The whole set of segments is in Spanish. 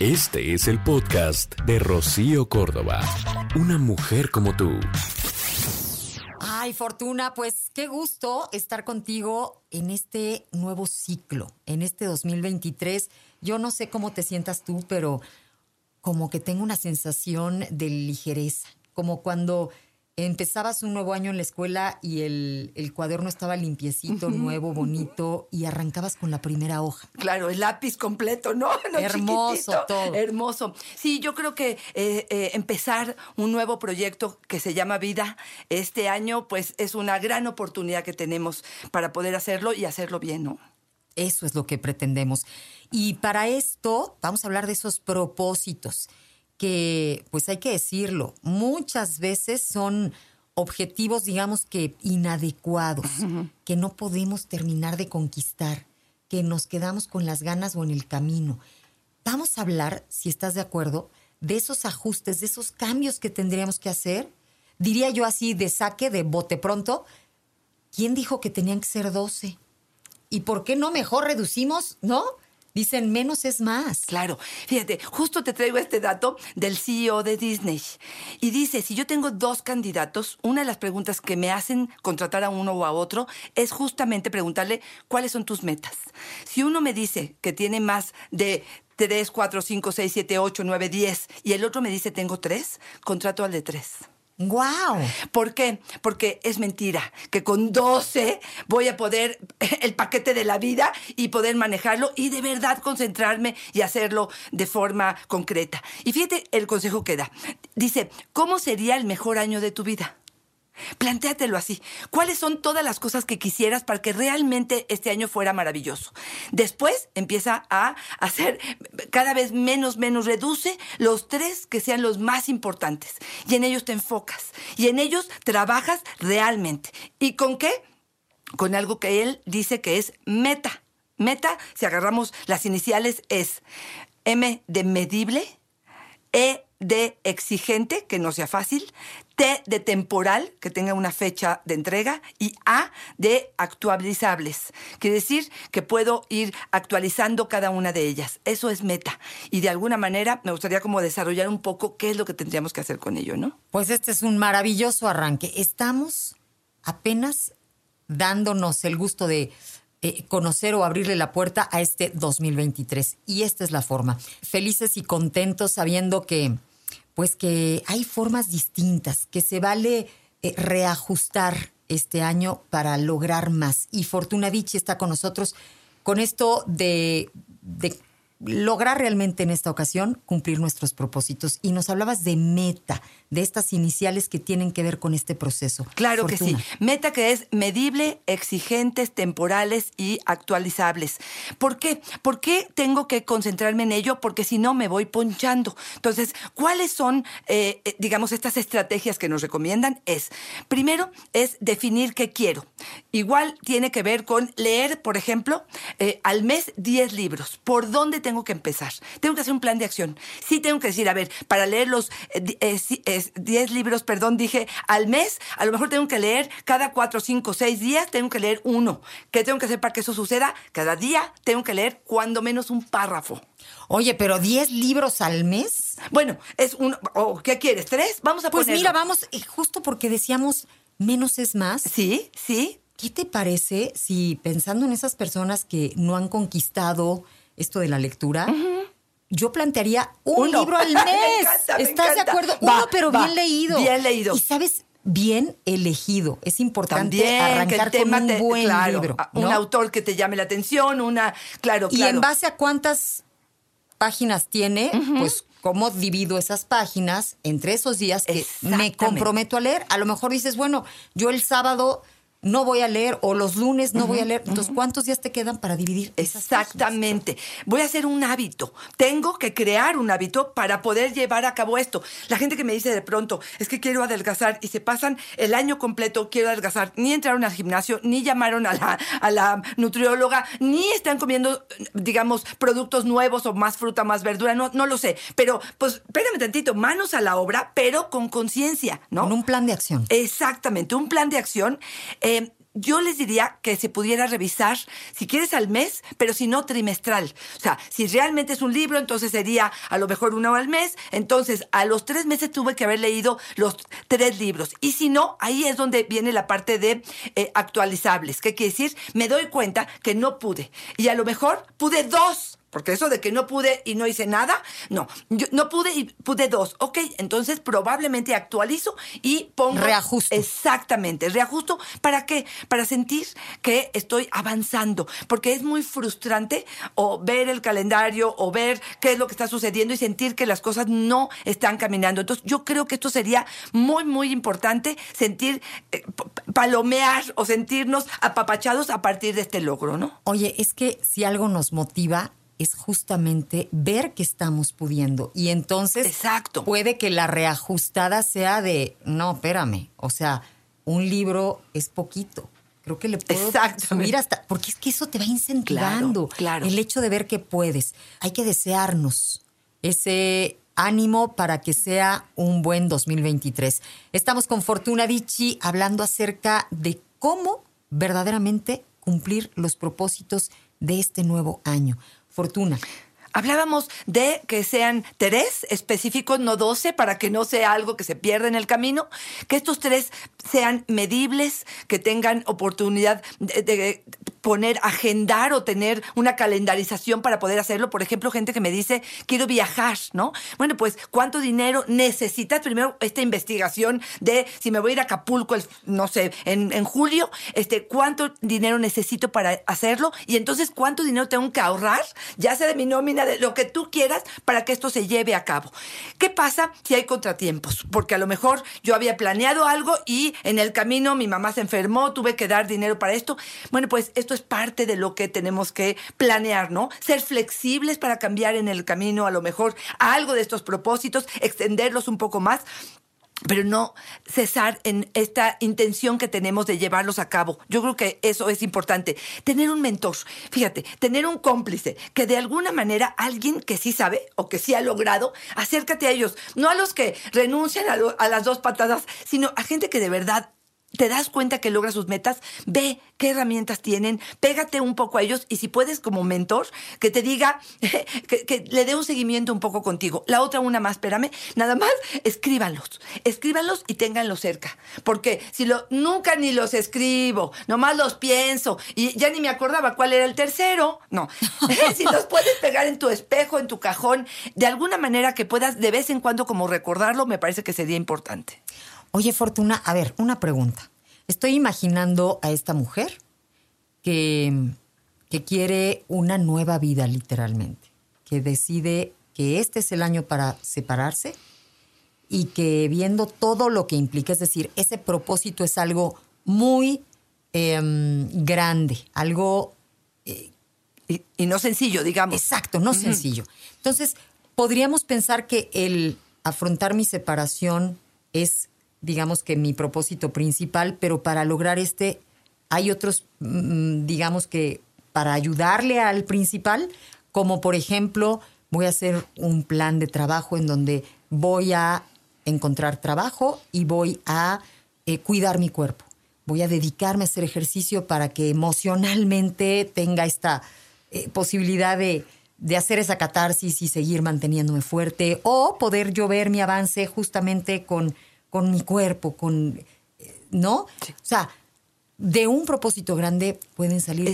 Este es el podcast de Rocío Córdoba. Una mujer como tú. Ay, Fortuna, pues qué gusto estar contigo en este nuevo ciclo, en este 2023. Yo no sé cómo te sientas tú, pero como que tengo una sensación de ligereza, como cuando empezabas un nuevo año en la escuela y el, el cuaderno estaba limpiecito, nuevo, bonito, y arrancabas con la primera hoja. Claro, el lápiz completo, ¿no? No Hermoso todo. Hermoso. Sí, yo creo que eh, eh, empezar un nuevo proyecto que se llama Vida este año, pues es una gran oportunidad que tenemos para poder hacerlo y hacerlo bien, ¿no? Eso es lo que pretendemos. Y para esto vamos a hablar de esos propósitos que, pues hay que decirlo, muchas veces son objetivos, digamos que inadecuados, que no podemos terminar de conquistar, que nos quedamos con las ganas o en el camino. Vamos a hablar, si estás de acuerdo, de esos ajustes, de esos cambios que tendríamos que hacer. Diría yo así, de saque, de bote pronto. ¿Quién dijo que tenían que ser 12? ¿Y por qué no mejor reducimos, no? Dicen menos es más. Claro, fíjate, justo te traigo este dato del CEO de Disney. Y dice, si yo tengo dos candidatos, una de las preguntas que me hacen contratar a uno o a otro es justamente preguntarle cuáles son tus metas. Si uno me dice que tiene más de 3, 4, 5, 6, 7, 8, 9, 10 y el otro me dice tengo 3, contrato al de 3. ¡Guau! ¿Por qué? Porque es mentira que con 12 voy a poder el paquete de la vida y poder manejarlo y de verdad concentrarme y hacerlo de forma concreta. Y fíjate el consejo que da. Dice, ¿cómo sería el mejor año de tu vida? Plantéatelo así. ¿Cuáles son todas las cosas que quisieras para que realmente este año fuera maravilloso? Después empieza a hacer cada vez menos, menos, reduce los tres que sean los más importantes. Y en ellos te enfocas. Y en ellos trabajas realmente. ¿Y con qué? Con algo que él dice que es meta. Meta, si agarramos las iniciales, es M de medible, E de exigente, que no sea fácil, T de temporal, que tenga una fecha de entrega, y A de actualizables. Quiere decir que puedo ir actualizando cada una de ellas. Eso es meta. Y de alguna manera me gustaría como desarrollar un poco qué es lo que tendríamos que hacer con ello, ¿no? Pues este es un maravilloso arranque. Estamos apenas dándonos el gusto de eh, conocer o abrirle la puerta a este 2023. Y esta es la forma. Felices y contentos sabiendo que, pues que hay formas distintas, que se vale eh, reajustar este año para lograr más. Y Fortuna Dichi está con nosotros con esto de lograr realmente en esta ocasión cumplir nuestros propósitos. Y nos hablabas de meta, de estas iniciales que tienen que ver con este proceso. Claro que sí. Meta que es medible, exigentes, temporales y actualizables. ¿Por qué? ¿Por qué tengo que concentrarme en ello? Porque si no me voy ponchando. Entonces, ¿cuáles son, eh, eh, digamos, estas estrategias que nos recomiendan? Es, primero, es definir qué quiero. Igual tiene que ver con leer, por ejemplo, eh, al mes 10 libros. ¿Por dónde tengo que empezar? Tengo que hacer un plan de acción. Sí tengo que decir, a ver, para leer los eh, di- eh, sí, es 10 libros, perdón, dije, al mes, a lo mejor tengo que leer cada 4, 5, 6 días, tengo que leer uno. ¿Qué tengo que hacer para que eso suceda? Cada día tengo que leer cuando menos un párrafo. Oye, pero 10 libros al mes. Bueno, es un... oh, ¿Qué quieres? ¿Tres? Vamos a Pues ponerlo. mira, vamos, eh, justo porque decíamos menos es más. Sí, sí. ¿Qué te parece si pensando en esas personas que no han conquistado esto de la lectura, yo plantearía un Uno. libro al Me mes? encanta, me ¿Estás de acuerdo? Va, Uno, pero va. bien leído. Bien leído. Y sabes, bien elegido. Es importante También que arrancar el tema con un te- buen claro, libro. un autor que te llame la atención, una... Claro, Y claro. en base a cuántas páginas tiene, pues cómo divido esas páginas entre esos días que me comprometo a leer. A lo mejor dices, bueno, yo el sábado no voy a leer o los lunes no voy a leer. Entonces, ¿cuántos días te quedan para dividir? esas? Exactamente. Voy a hacer un hábito. Tengo que crear un hábito para poder llevar a cabo esto. La gente que me dice de pronto, es que quiero adelgazar y se pasan el año completo, quiero adelgazar, ni entraron al gimnasio, ni llamaron a la, a la nutrióloga, ni están comiendo, digamos, productos nuevos o más fruta, más verdura, no, no lo sé. Pero, pues, espérame tantito, manos a la obra, pero con conciencia, ¿no? Con un plan de acción. Exactamente, un plan de acción. Eh, yo les diría que se pudiera revisar, si quieres al mes, pero si no trimestral. O sea, si realmente es un libro, entonces sería a lo mejor uno al mes. Entonces, a los tres meses tuve que haber leído los tres libros. Y si no, ahí es donde viene la parte de eh, actualizables. ¿Qué quiere decir? Me doy cuenta que no pude. Y a lo mejor pude dos. Porque eso de que no pude y no hice nada, no. Yo no pude y pude dos. Ok, entonces probablemente actualizo y pongo. Reajusto. Exactamente, reajusto. ¿Para qué? Para sentir que estoy avanzando. Porque es muy frustrante o ver el calendario o ver qué es lo que está sucediendo y sentir que las cosas no están caminando. Entonces, yo creo que esto sería muy, muy importante sentir, eh, palomear o sentirnos apapachados a partir de este logro, ¿no? Oye, es que si algo nos motiva es justamente ver que estamos pudiendo. Y entonces Exacto. puede que la reajustada sea de, no, espérame, o sea, un libro es poquito. Creo que le puedo subir hasta, porque es que eso te va incentivando. Claro, claro. El hecho de ver que puedes. Hay que desearnos ese ánimo para que sea un buen 2023. Estamos con Fortuna Vici hablando acerca de cómo verdaderamente cumplir los propósitos de este nuevo año. Fortuna. Hablábamos de que sean tres específicos, no doce, para que no sea algo que se pierda en el camino, que estos tres sean medibles, que tengan oportunidad de, de poner, agendar o tener una calendarización para poder hacerlo. Por ejemplo, gente que me dice, quiero viajar, ¿no? Bueno, pues, ¿cuánto dinero necesitas? Primero, esta investigación de si me voy a ir a Acapulco, el- no sé, en, en julio, este, ¿cuánto dinero necesito para hacerlo? Y entonces, ¿cuánto dinero tengo que ahorrar? Ya sea de mi nómina, de lo que tú quieras, para que esto se lleve a cabo. ¿Qué pasa si hay contratiempos? Porque a lo mejor yo había planeado algo y en el camino mi mamá se enfermó, tuve que dar dinero para esto. Bueno, pues esto es parte de lo que tenemos que planear, ¿no? Ser flexibles para cambiar en el camino a lo mejor algo de estos propósitos, extenderlos un poco más pero no cesar en esta intención que tenemos de llevarlos a cabo. Yo creo que eso es importante. Tener un mentor, fíjate, tener un cómplice, que de alguna manera alguien que sí sabe o que sí ha logrado, acércate a ellos, no a los que renuncian a las dos patadas, sino a gente que de verdad te das cuenta que logra sus metas, ve qué herramientas tienen, pégate un poco a ellos y si puedes como mentor, que te diga, que, le dé un seguimiento un poco contigo. La otra, una más, espérame, nada más, escríbanlos, escríbanlos y ténganlos cerca, porque si lo, nunca ni los escribo, nomás los pienso y ya ni me acordaba cuál era el tercero, no, si los puedes pegar en tu espejo, en tu cajón, de alguna manera que puedas de vez en cuando como recordarlo, me parece que sería importante. Oye, Fortuna, a ver, una pregunta. Estoy imaginando a esta mujer que, que quiere una nueva vida, literalmente, que decide que este es el año para separarse y que viendo todo lo que implica, es decir, ese propósito es algo muy em, grande, algo Y, y no sencillo, digamos. Exacto, no sencillo. Entonces, podríamos pensar que el afrontar mi separación es, digamos que mi propósito principal, pero para lograr este hay otros, mm, digamos que para ayudarle al principal, como por ejemplo, voy a hacer un plan de trabajo en donde voy a encontrar trabajo y voy a eh, cuidar mi cuerpo. Voy a dedicarme a hacer ejercicio para que emocionalmente tenga esta eh, posibilidad de, de hacer esa catarsis y seguir manteniéndome fuerte o poder yo ver mi avance justamente con, con mi cuerpo, con, eh, ¿no? O sea, de un propósito grande pueden salir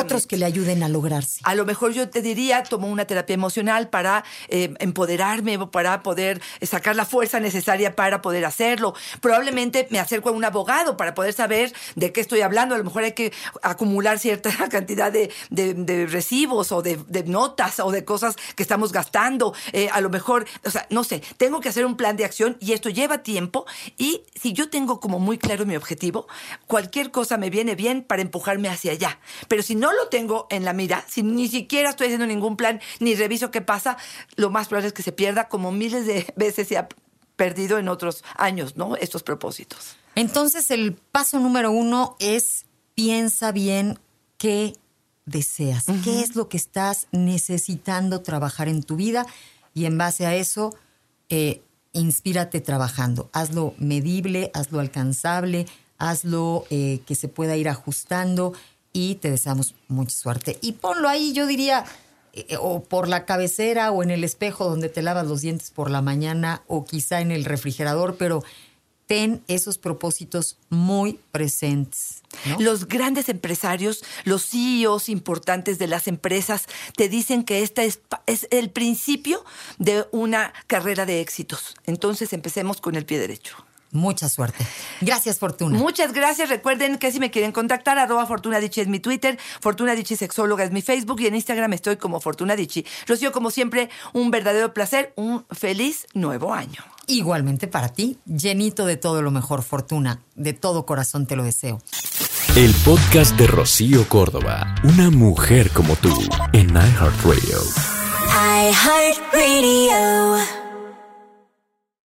otros que le ayuden a lograrse. A lo mejor yo te diría, tomo una terapia emocional para eh, empoderarme, para poder sacar la fuerza necesaria para poder hacerlo. Probablemente me acerco a un abogado para poder saber de qué estoy hablando. A lo mejor hay que acumular cierta cantidad de, de- de recibos o de, de notas o de cosas que estamos gastando. Eh, a lo mejor, o sea, no sé, tengo que hacer un plan de acción y esto lleva tiempo. Y si yo tengo como muy claro mi objetivo, cualquier cosa cosa me viene bien para empujarme hacia allá. Pero si no lo tengo en la mira, si ni siquiera estoy haciendo ningún plan, ni reviso qué pasa, lo más probable es que se pierda como miles de veces se ha perdido en otros años, ¿no? Estos propósitos. Entonces, el paso número uno es piensa bien qué deseas, qué es lo que estás necesitando trabajar en tu vida y en base a eso, eh, inspírate trabajando. Hazlo medible, hazlo alcanzable, hazlo eh, que se pueda ir ajustando y te deseamos mucha suerte. Y ponlo ahí, yo diría, eh, o por la cabecera o en el espejo donde te lavas los dientes por la mañana o quizá en el refrigerador, pero ten esos propósitos muy presentes. Los grandes empresarios, los CEOs importantes de las empresas, te dicen que esta es, es, el principio de una carrera de éxitos. Entonces empecemos con el pie derecho. Mucha suerte. Gracias, Fortuna. Muchas gracias. Recuerden que si me quieren contactar, arroba Fortuna Dichi es mi Twitter, Fortuna Dichi Sexóloga es mi Facebook y en Instagram estoy como Fortuna Dichi. Rocío, como siempre, un verdadero placer, un feliz nuevo año. Igualmente para ti, llenito de todo lo mejor, Fortuna. De todo corazón te lo deseo. El podcast de Rocío Córdoba, una mujer como tú, en iHeartRadio. iHeartRadio.